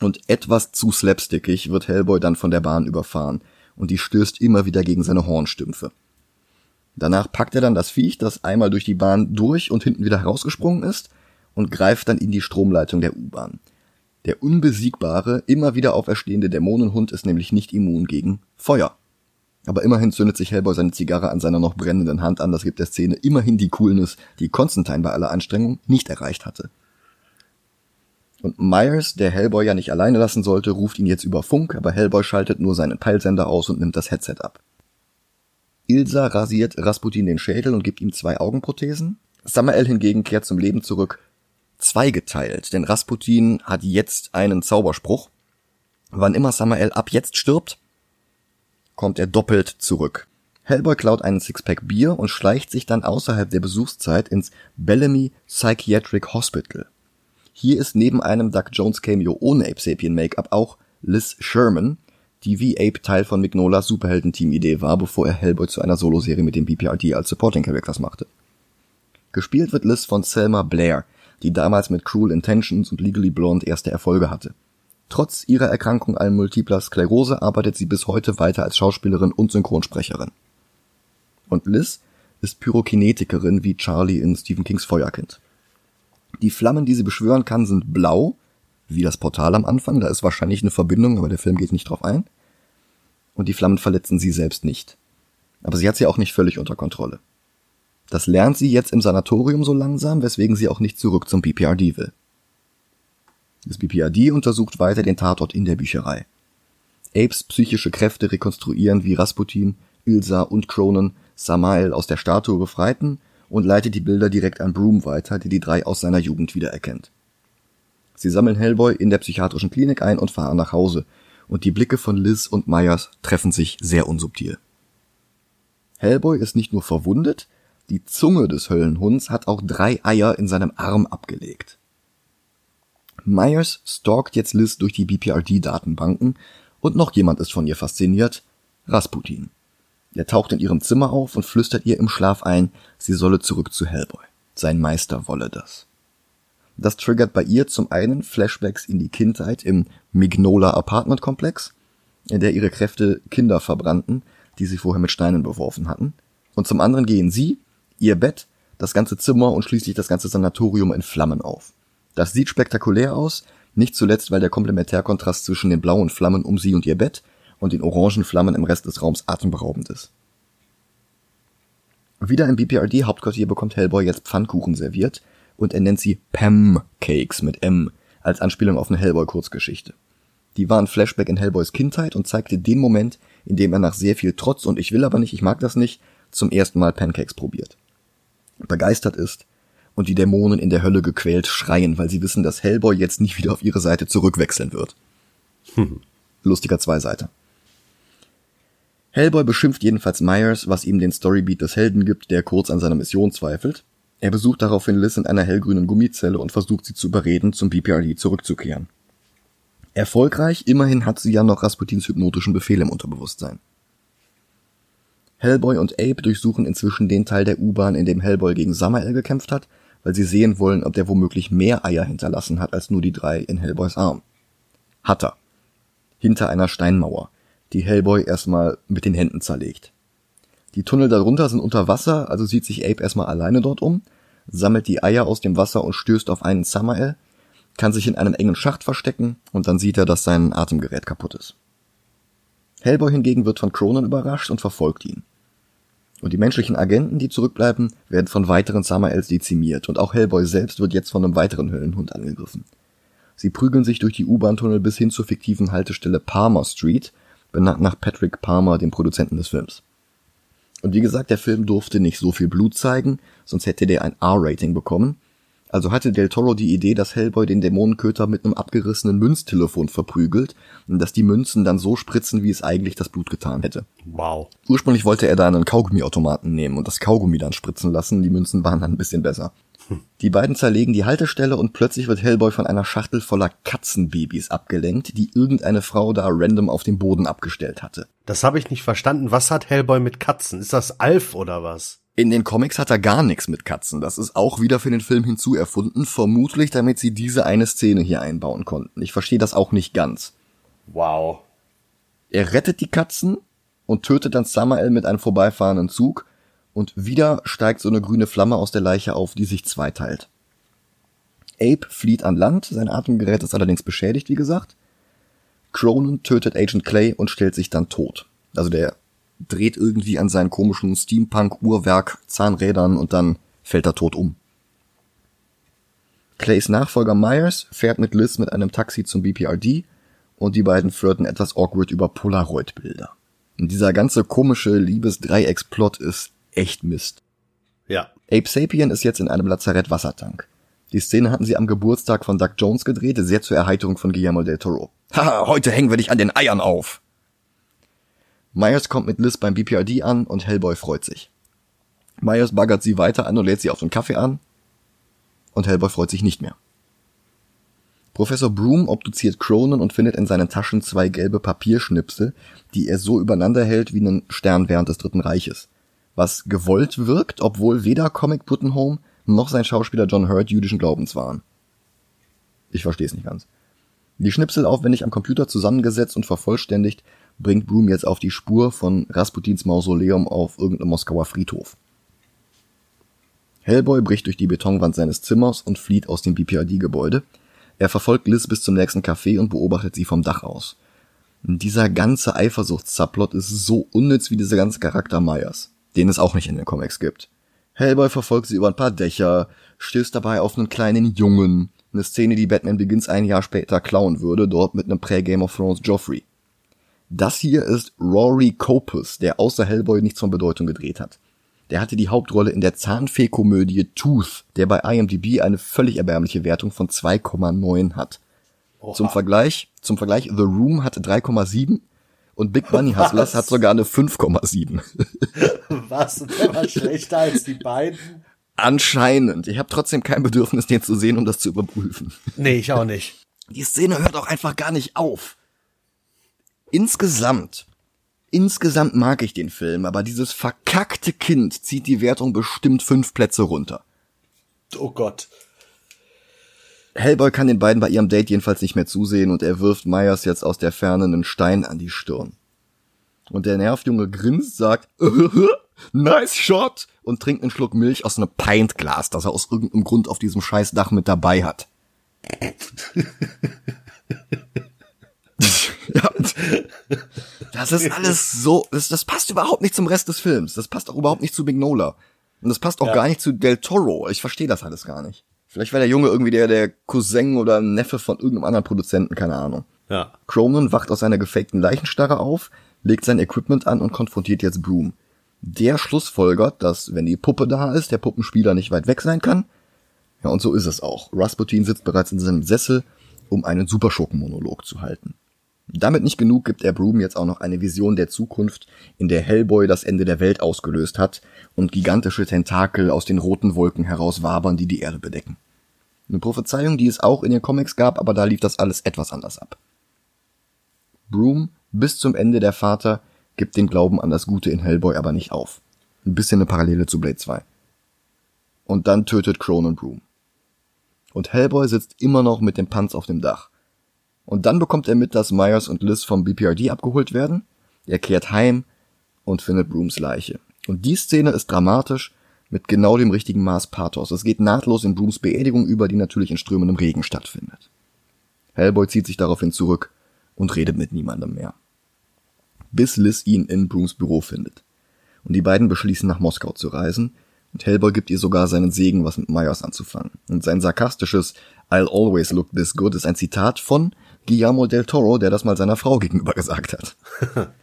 Und etwas zu slapstickig wird Hellboy dann von der Bahn überfahren und die stößt immer wieder gegen seine Hornstümpfe. Danach packt er dann das Viech, das einmal durch die Bahn durch und hinten wieder herausgesprungen ist, und greift dann in die Stromleitung der U-Bahn. Der unbesiegbare, immer wieder auferstehende Dämonenhund ist nämlich nicht immun gegen Feuer. Aber immerhin zündet sich Hellboy seine Zigarre an seiner noch brennenden Hand an, das gibt der Szene immerhin die Coolness, die Constantine bei aller Anstrengung nicht erreicht hatte. Und Myers, der Hellboy ja nicht alleine lassen sollte, ruft ihn jetzt über Funk, aber Hellboy schaltet nur seinen Peilsender aus und nimmt das Headset ab. Ilsa rasiert Rasputin den Schädel und gibt ihm zwei Augenprothesen. Samael hingegen kehrt zum Leben zurück, zweigeteilt, denn Rasputin hat jetzt einen Zauberspruch. Wann immer Samael ab jetzt stirbt, kommt er doppelt zurück. Hellboy klaut einen Sixpack Bier und schleicht sich dann außerhalb der Besuchszeit ins Bellamy Psychiatric Hospital. Hier ist neben einem Doug Jones Cameo ohne Ape Sapien Make-up auch Liz Sherman, die wie Ape Teil von Mignolas Superhelden-Team-Idee war, bevor er Hellboy zu einer Soloserie mit dem BPRD als Supporting Characters machte. Gespielt wird Liz von Selma Blair, die damals mit Cruel Intentions und Legally Blonde erste Erfolge hatte. Trotz ihrer Erkrankung an multipler Sklerose arbeitet sie bis heute weiter als Schauspielerin und Synchronsprecherin. Und Liz ist Pyrokinetikerin wie Charlie in Stephen Kings Feuerkind. Die Flammen, die sie beschwören kann, sind blau, wie das Portal am Anfang. Da ist wahrscheinlich eine Verbindung, aber der Film geht nicht drauf ein. Und die Flammen verletzen sie selbst nicht. Aber sie hat sie auch nicht völlig unter Kontrolle. Das lernt sie jetzt im Sanatorium so langsam, weswegen sie auch nicht zurück zum BPRD will. Das BPRD untersucht weiter den Tatort in der Bücherei. Apes psychische Kräfte rekonstruieren, wie Rasputin, Ilsa und Cronin Samael aus der Statue befreiten und leitet die Bilder direkt an Broom weiter, die die drei aus seiner Jugend wiedererkennt. Sie sammeln Hellboy in der psychiatrischen Klinik ein und fahren nach Hause, und die Blicke von Liz und Myers treffen sich sehr unsubtil. Hellboy ist nicht nur verwundet, die Zunge des Höllenhunds hat auch drei Eier in seinem Arm abgelegt. Myers stalkt jetzt Liz durch die BPRD-Datenbanken und noch jemand ist von ihr fasziniert, Rasputin. Er taucht in ihrem Zimmer auf und flüstert ihr im Schlaf ein, sie solle zurück zu Hellboy. Sein Meister wolle das. Das triggert bei ihr zum einen Flashbacks in die Kindheit im Mignola Apartment Komplex, in der ihre Kräfte Kinder verbrannten, die sie vorher mit Steinen beworfen hatten. Und zum anderen gehen sie, ihr Bett, das ganze Zimmer und schließlich das ganze Sanatorium in Flammen auf. Das sieht spektakulär aus, nicht zuletzt, weil der Komplementärkontrast zwischen den blauen Flammen um sie und ihr Bett und den orangen Flammen im Rest des Raums atemberaubend ist. Wieder im BPRD-Hauptquartier bekommt Hellboy jetzt Pfannkuchen serviert und er nennt sie Pam Cakes mit M als Anspielung auf eine Hellboy-Kurzgeschichte. Die war ein Flashback in Hellboys Kindheit und zeigte den Moment, in dem er nach sehr viel Trotz und ich will aber nicht, ich mag das nicht, zum ersten Mal Pancakes probiert. Begeistert ist und die Dämonen in der Hölle gequält schreien, weil sie wissen, dass Hellboy jetzt nicht wieder auf ihre Seite zurückwechseln wird. Hm. Lustiger Zweiseiter. Hellboy beschimpft jedenfalls Myers, was ihm den Storybeat des Helden gibt, der kurz an seiner Mission zweifelt. Er besucht daraufhin Liz in einer hellgrünen Gummizelle und versucht sie zu überreden, zum BPRD zurückzukehren. Erfolgreich, immerhin hat sie ja noch Rasputins hypnotischen Befehl im Unterbewusstsein. Hellboy und Abe durchsuchen inzwischen den Teil der U-Bahn, in dem Hellboy gegen Samael gekämpft hat, weil sie sehen wollen, ob der womöglich mehr Eier hinterlassen hat als nur die drei in Hellboys Arm. Hat er. Hinter einer Steinmauer die Hellboy erstmal mit den Händen zerlegt. Die Tunnel darunter sind unter Wasser, also sieht sich Abe erstmal alleine dort um, sammelt die Eier aus dem Wasser und stößt auf einen Samael, kann sich in einem engen Schacht verstecken und dann sieht er, dass sein Atemgerät kaputt ist. Hellboy hingegen wird von Cronin überrascht und verfolgt ihn. Und die menschlichen Agenten, die zurückbleiben, werden von weiteren Samaels dezimiert und auch Hellboy selbst wird jetzt von einem weiteren Höllenhund angegriffen. Sie prügeln sich durch die U-Bahn-Tunnel bis hin zur fiktiven Haltestelle Palmer Street, benannt nach Patrick Palmer, dem Produzenten des Films. Und wie gesagt, der Film durfte nicht so viel Blut zeigen, sonst hätte der ein R-Rating bekommen. Also hatte Del Toro die Idee, dass Hellboy den Dämonenköter mit einem abgerissenen Münztelefon verprügelt und dass die Münzen dann so spritzen, wie es eigentlich das Blut getan hätte. Wow. Ursprünglich wollte er da einen Kaugummiautomaten nehmen und das Kaugummi dann spritzen lassen, die Münzen waren dann ein bisschen besser. Die beiden zerlegen die Haltestelle und plötzlich wird Hellboy von einer Schachtel voller Katzenbabys abgelenkt, die irgendeine Frau da random auf dem Boden abgestellt hatte. Das habe ich nicht verstanden. Was hat Hellboy mit Katzen? Ist das Alf oder was? In den Comics hat er gar nichts mit Katzen. Das ist auch wieder für den Film hinzuerfunden, vermutlich damit sie diese eine Szene hier einbauen konnten. Ich verstehe das auch nicht ganz. Wow. Er rettet die Katzen und tötet dann Samael mit einem vorbeifahrenden Zug und wieder steigt so eine grüne Flamme aus der Leiche auf, die sich zweiteilt. Abe flieht an Land, sein Atemgerät ist allerdings beschädigt, wie gesagt. Cronin tötet Agent Clay und stellt sich dann tot. Also der dreht irgendwie an seinen komischen Steampunk-Uhrwerk Zahnrädern und dann fällt er tot um. Clays Nachfolger Myers fährt mit Liz mit einem Taxi zum BPRD und die beiden flirten etwas awkward über Polaroid-Bilder. Und dieser ganze komische Liebesdreiecksplot ist echt Mist. Ja. Ape Sapien ist jetzt in einem Lazarett Wassertank. Die Szene hatten sie am Geburtstag von Doug Jones gedreht, sehr zur Erheiterung von Guillermo del Toro. Haha, heute hängen wir dich an den Eiern auf. Myers kommt mit Liz beim BPRD an und Hellboy freut sich. Myers baggert sie weiter an und lädt sie auf den Kaffee an. Und Hellboy freut sich nicht mehr. Professor Broom obduziert Cronin und findet in seinen Taschen zwei gelbe Papierschnipsel, die er so übereinander hält wie einen Stern während des Dritten Reiches was gewollt wirkt, obwohl weder Comic Home noch sein Schauspieler John Hurt jüdischen Glaubens waren. Ich verstehe es nicht ganz. Die Schnipsel aufwendig am Computer zusammengesetzt und vervollständigt, bringt Broom jetzt auf die Spur von Rasputins Mausoleum auf irgendeinem Moskauer Friedhof. Hellboy bricht durch die Betonwand seines Zimmers und flieht aus dem BPRD-Gebäude. Er verfolgt Liz bis zum nächsten Café und beobachtet sie vom Dach aus. Dieser ganze Eifersuchts-Subplot ist so unnütz wie dieser ganze Charakter Myers, den es auch nicht in den Comics gibt. Hellboy verfolgt sie über ein paar Dächer, stößt dabei auf einen kleinen Jungen, eine Szene, die Batman Begins ein Jahr später klauen würde, dort mit einem Prä-Game of Thrones Joffrey. Das hier ist Rory Copus, der außer Hellboy nichts von Bedeutung gedreht hat. Der hatte die Hauptrolle in der Zahnfee-Komödie Tooth, der bei IMDb eine völlig erbärmliche Wertung von 2,9 hat. Oha. Zum Vergleich, zum Vergleich, The Room hatte 3,7 und Big Bunny Hustlers Was? hat sogar eine 5,7. Was? Und der war schlechter als die beiden? Anscheinend. Ich habe trotzdem kein Bedürfnis, den zu sehen, um das zu überprüfen. Nee, ich auch nicht. Die Szene hört auch einfach gar nicht auf. Insgesamt, insgesamt mag ich den Film, aber dieses verkackte Kind zieht die Wertung bestimmt fünf Plätze runter. Oh Gott. Hellboy kann den beiden bei ihrem Date jedenfalls nicht mehr zusehen und er wirft Myers jetzt aus der Ferne einen Stein an die Stirn. Und der Nervjunge grinst, sagt, nice shot und trinkt einen Schluck Milch aus einem Pintglas, das er aus irgendeinem Grund auf diesem scheiß Dach mit dabei hat. ja, das ist alles so, das, das passt überhaupt nicht zum Rest des Films. Das passt auch überhaupt nicht zu Mignola. Und das passt auch Ja. gar nicht zu Del Toro. Ich verstehe das alles gar nicht. Vielleicht war der Junge irgendwie der, der Cousin oder Neffe von irgendeinem anderen Produzenten, keine Ahnung. Ja. Cronin wacht aus seiner gefakten Leichenstarre auf, legt sein Equipment an und konfrontiert jetzt Broom. Der schlussfolgert, dass, wenn die Puppe da ist, der Puppenspieler nicht weit weg sein kann. Ja, und so ist es auch. Rasputin sitzt bereits in seinem Sessel, um einen Superschurkenmonolog zu halten. Damit nicht genug gibt er Broom jetzt auch noch eine Vision der Zukunft, in der Hellboy das Ende der Welt ausgelöst hat und gigantische Tentakel aus den roten Wolken heraus wabern, die die Erde bedecken. Eine Prophezeiung, die es auch in den Comics gab, aber da lief das alles etwas anders ab. Broom, bis zum Ende der Vater, gibt den Glauben an das Gute in Hellboy aber nicht auf. Ein bisschen eine Parallele zu Blade 2. Und dann tötet Cronin Broom. Und Hellboy sitzt immer noch mit dem Panz auf dem Dach. Und dann bekommt er mit, dass Myers und Liz vom BPRD abgeholt werden. Er kehrt heim und findet Brooms Leiche. Und die Szene ist dramatisch mit genau dem richtigen Maß Pathos. Es geht nahtlos in Brooms Beerdigung über, die natürlich in strömendem Regen stattfindet. Hellboy zieht sich daraufhin zurück und redet mit niemandem mehr. Bis Liz ihn in Brooms Büro findet. Und die beiden beschließen nach Moskau zu reisen, und Hellboy gibt ihr sogar seinen Segen, was mit Myers anzufangen. Und sein sarkastisches I'll always look this good ist ein Zitat von Guillermo del Toro, der das mal seiner Frau gegenüber gesagt hat.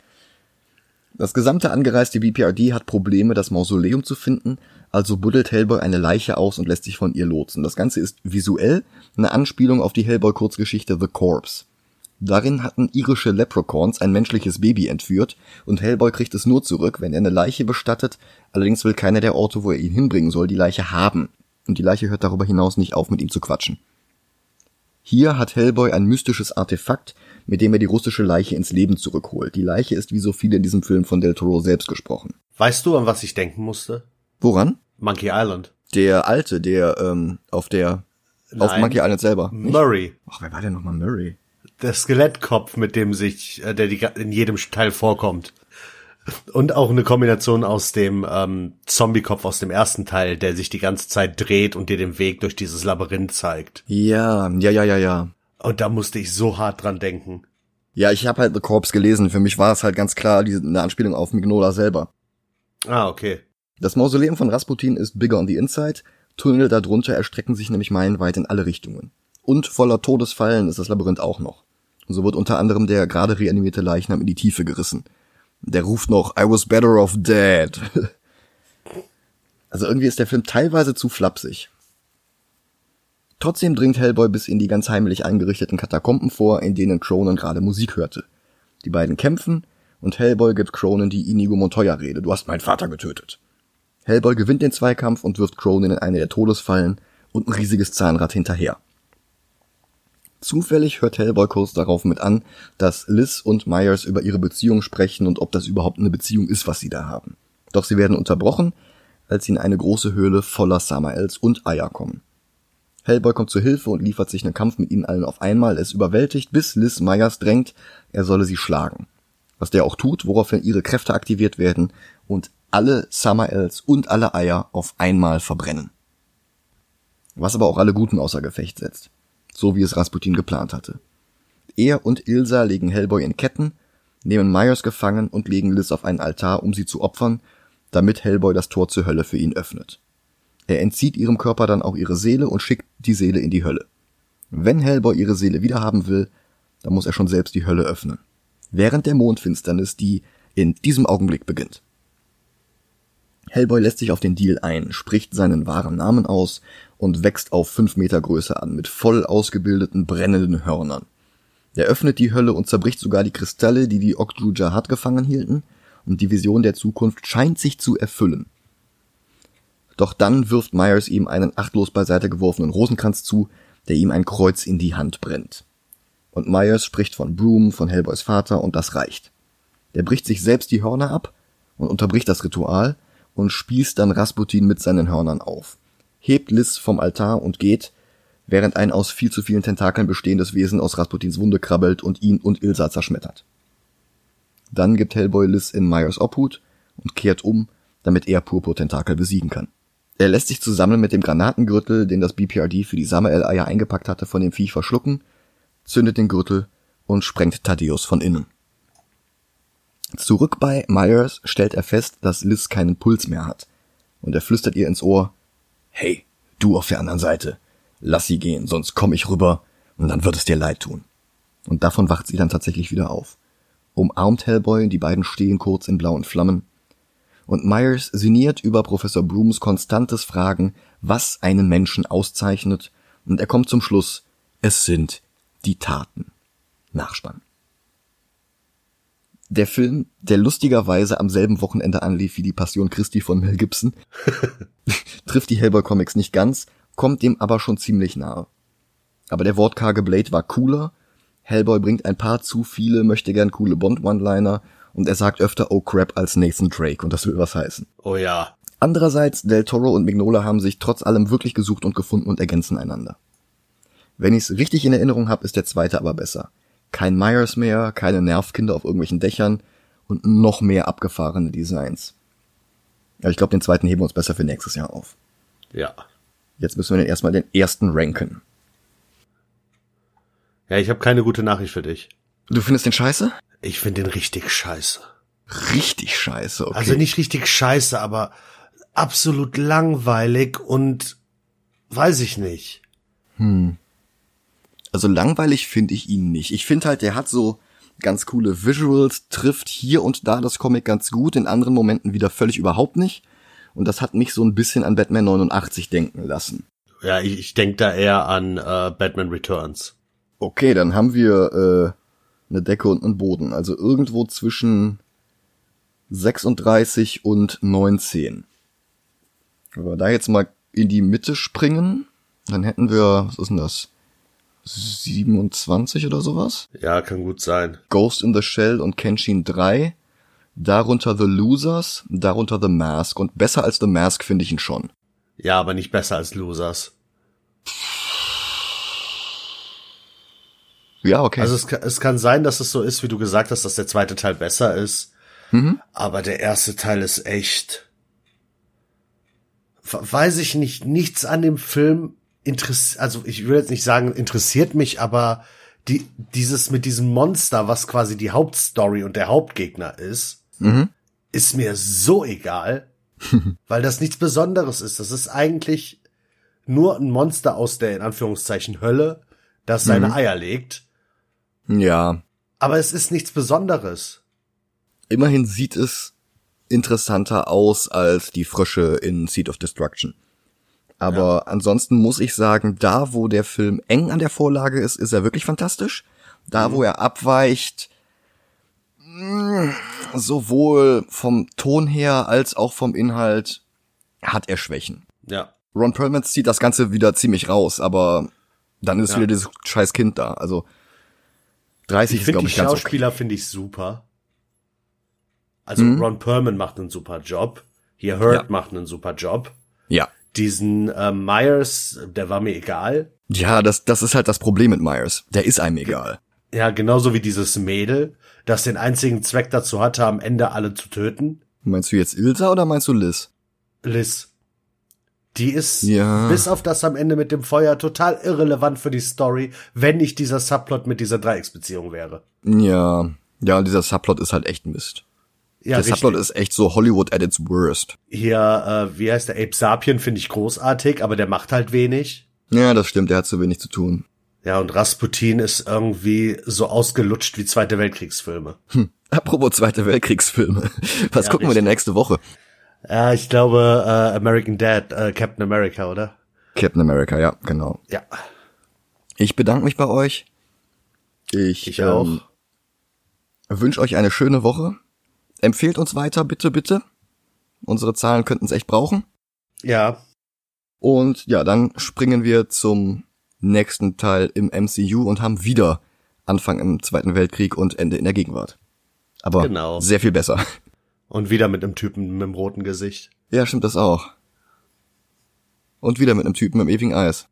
Das gesamte angereiste BPRD hat Probleme, das Mausoleum zu finden, also buddelt Hellboy eine Leiche aus und lässt sich von ihr lotsen. Das Ganze ist visuell eine Anspielung auf die Hellboy-Kurzgeschichte The Corpse. Darin hatten irische Leprechauns ein menschliches Baby entführt und Hellboy kriegt es nur zurück, wenn er eine Leiche bestattet, allerdings will keiner der Orte, wo er ihn hinbringen soll, die Leiche haben. Und die Leiche hört darüber hinaus nicht auf, mit ihm zu quatschen. Hier hat Hellboy ein mystisches Artefakt, mit dem er die russische Leiche ins Leben zurückholt. Die Leiche ist wie so viele in diesem Film von Del Toro selbst gesprochen. Weißt du, an was ich denken musste? Woran? Monkey Island. Der alte, der ähm, auf der auf Nein. Monkey Island selber. Nicht? Murray. Ach, wer war denn nochmal Murray? Der Skelettkopf, mit dem sich, äh, der die, in jedem Teil vorkommt. Und auch eine Kombination aus dem ähm, Zombie-Kopf aus dem ersten Teil, der sich die ganze Zeit dreht und dir den Weg durch dieses Labyrinth zeigt. Ja, ja, ja, ja, ja. Und da musste ich so hart dran denken. Ja, ich habe halt The Corpse gelesen. Für mich war es halt ganz klar diese, eine Anspielung auf Mignola selber. Ah, okay. Das Mausoleum von Rasputin ist bigger on the inside. Tunnel darunter erstrecken sich nämlich meilenweit in alle Richtungen. Und voller Todesfallen ist das Labyrinth auch noch. Und so wird unter anderem der gerade reanimierte Leichnam in die Tiefe gerissen. Der ruft noch, I was better off dead. also irgendwie ist der Film teilweise zu flapsig. Trotzdem dringt Hellboy bis in die ganz heimlich eingerichteten Katakomben vor, in denen Cronin gerade Musik hörte. Die beiden kämpfen und Hellboy gibt Cronin die Inigo Montoya-Rede. Du hast meinen Vater getötet. Hellboy gewinnt den Zweikampf und wirft Cronin in eine der Todesfallen und ein riesiges Zahnrad hinterher. Zufällig hört Hellboy kurz darauf mit an, dass Liz und Myers über ihre Beziehung sprechen und ob das überhaupt eine Beziehung ist, was sie da haben. Doch sie werden unterbrochen, als sie in eine große Höhle voller Samaels und Eier kommen. Hellboy kommt zu Hilfe und liefert sich einen Kampf mit ihnen allen auf einmal. Es überwältigt, bis Liz Myers drängt, er solle sie schlagen. Was der auch tut, woraufhin ihre Kräfte aktiviert werden und alle Samaels und alle Eier auf einmal verbrennen. Was aber auch alle Guten außer Gefecht setzt. So wie es Rasputin geplant hatte. Er und Ilsa legen Hellboy in Ketten, nehmen Myers gefangen und legen Liz auf einen Altar, um sie zu opfern, damit Hellboy das Tor zur Hölle für ihn öffnet. Er entzieht ihrem Körper dann auch ihre Seele und schickt die Seele in die Hölle. Wenn Hellboy ihre Seele wiederhaben will, dann muss er schon selbst die Hölle öffnen. Während der Mondfinsternis, die in diesem Augenblick beginnt. Hellboy lässt sich auf den Deal ein, spricht seinen wahren Namen aus und wächst auf fünf Meter Größe an, mit voll ausgebildeten brennenden Hörnern. Er öffnet die Hölle und zerbricht sogar die Kristalle, die die Okju Jahad gefangen hielten, und die Vision der Zukunft scheint sich zu erfüllen. Doch dann wirft Myers ihm einen achtlos beiseite geworfenen Rosenkranz zu, der ihm ein Kreuz in die Hand brennt. Und Myers spricht von Broom, von Hellboys Vater, und das reicht. Der bricht sich selbst die Hörner ab und unterbricht das Ritual und spießt dann Rasputin mit seinen Hörnern auf, hebt Liz vom Altar und geht, während ein aus viel zu vielen Tentakeln bestehendes Wesen aus Rasputins Wunde krabbelt und ihn und Ilsa zerschmettert. Dann gibt Hellboy Liz in Myers Obhut und kehrt um, damit er Purpur-Tentakel besiegen kann. Er lässt sich zusammen mit dem Granatengürtel, den das BPRD für die Samael-Eier eingepackt hatte, von dem Viech verschlucken, zündet den Gürtel und sprengt Thaddeus von innen. Zurück bei Myers stellt er fest, dass Liz keinen Puls mehr hat. Und er flüstert ihr ins Ohr, Hey, du auf der anderen Seite, lass sie gehen, sonst komm ich rüber und dann wird es dir leid tun. Und davon wacht sie dann tatsächlich wieder auf. Umarmt Hellboy, die beiden stehen kurz in blauen Flammen. Und Myers sinniert über Professor Brooms konstantes Fragen, was einen Menschen auszeichnet, und er kommt zum Schluss, es sind die Taten. Nachspann. Der Film, der lustigerweise am selben Wochenende anlief wie die Passion Christi von Mel Gibson, trifft die Hellboy Comics nicht ganz, kommt dem aber schon ziemlich nahe. Aber der wortkarge Blade war cooler, Hellboy bringt ein paar zu viele möchte gern coole Bond-One-Liner und er sagt öfter Oh crap als Nathan Drake und das will was heißen. Oh ja. Andererseits, Del Toro und Mignola haben sich trotz allem wirklich gesucht und gefunden und ergänzen einander. Wenn ich's richtig in Erinnerung habe, ist der zweite aber besser. Kein Myers mehr, keine Nervkinder auf irgendwelchen Dächern und noch mehr abgefahrene Designs. Ja, ich glaube, den zweiten heben wir uns besser für nächstes Jahr auf. Ja. Jetzt müssen wir den erstmal den ersten ranken. Ja, ich habe keine gute Nachricht für dich. Du findest den scheiße? Ich finde den richtig scheiße. Richtig scheiße, okay. Also nicht richtig scheiße, aber absolut langweilig und weiß ich nicht. Hm. Also langweilig finde ich ihn nicht. Ich finde halt, der hat so ganz coole Visuals, trifft hier und da das Comic ganz gut, in anderen Momenten wieder völlig überhaupt nicht. Und das hat mich so ein bisschen an Batman 89 denken lassen. Ja, ich, ich denke da eher an äh, Batman Returns. Okay, dann haben wir äh, eine Decke und einen Boden. Also irgendwo zwischen 36 und 19. Wenn wir da jetzt mal in die Mitte springen, dann hätten wir, was ist denn das? 27 oder sowas? Ja, kann gut sein. Ghost in the Shell und Kenshin 3. Darunter The Losers, darunter The Mask. Und besser als The Mask finde ich ihn schon. Ja, aber nicht besser als Losers. Ja, okay. Also es kann, es kann sein, dass es so ist, wie du gesagt hast, dass der zweite Teil besser ist. Mhm. Aber der erste Teil ist echt. Weiß ich nicht, nichts an dem Film interessiert, also ich will jetzt nicht sagen, interessiert mich, aber die, dieses mit diesem Monster, was quasi die Hauptstory und der Hauptgegner ist, Mhm. ist mir so egal, weil das nichts Besonderes ist. Das ist eigentlich nur ein Monster aus der, in Anführungszeichen, Hölle, das seine Mhm. Eier legt. Ja. Aber es ist nichts Besonderes. Immerhin sieht es interessanter aus als die Frösche in Seed of Destruction. Aber ansonsten muss ich sagen, da wo der Film eng an der Vorlage ist, ist er wirklich fantastisch. Da wo er abweicht, mh, sowohl vom Ton her als auch vom Inhalt, hat er Schwächen. Ja. Ron Perlman zieht das Ganze wieder ziemlich raus, aber dann ist Ja. wieder dieses scheiß Kind da. Also 30 Ich ist, glaube die ich, ganz okay. Schauspieler finde ich super. Also Mhm. Ron Perlman macht einen super Job. Hier Hurt Ja. macht einen super Job. Ja. Diesen äh, Myers, der war mir egal. Ja, das, das ist halt das Problem mit Myers. Der ist einem egal. Ja, genauso wie dieses Mädel, das den einzigen Zweck dazu hatte, am Ende alle zu töten. Meinst du jetzt Ilsa oder meinst du Liz? Liz. Die ist Ja. bis auf das am Ende mit dem Feuer total irrelevant für die Story, wenn nicht dieser Subplot mit dieser Dreiecksbeziehung wäre. Ja. Ja, dieser Subplot ist halt echt Mist. Ja, der richtig. Subplot ist echt so Hollywood at its worst. Hier, äh, wie heißt der? Ape Sapien finde ich großartig, aber der macht halt wenig. Ja, das stimmt, der hat zu wenig zu tun. Ja, und Rasputin ist irgendwie so ausgelutscht wie Zweite Weltkriegsfilme. Apropos Zweite Weltkriegsfilme. Was Ja, gucken wir denn nächste Woche? Ja, ich glaube äh, American Dad, äh, Captain America, oder? Captain America, ja, genau. Ja, Ich bedanke mich bei euch. Ich, ich auch. Ähm, wünsche euch eine schöne Woche. Empfehlt uns weiter, bitte, bitte. Unsere Zahlen könnten es echt brauchen. Ja, Und ja, dann springen wir zum nächsten Teil im MCU und haben wieder Anfang im Zweiten Weltkrieg und Ende in der Gegenwart. Aber Genau. sehr viel besser. und wieder mit einem Typen mit einem roten Gesicht. Ja, stimmt das auch. Und wieder mit einem Typen im ewigen Eis.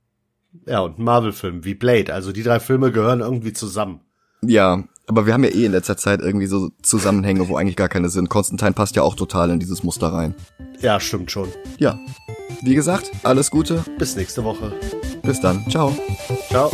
Ja, und Marvel-Film wie Blade. Also die drei Filme gehören irgendwie zusammen. Ja, aber wir haben ja eh in letzter Zeit irgendwie so Zusammenhänge, wo eigentlich gar keine sind. Konstantin passt ja auch total in dieses Muster rein. Ja, stimmt schon. Ja. Wie gesagt, alles Gute. Bis nächste Woche. Bis dann. Ciao. Ciao.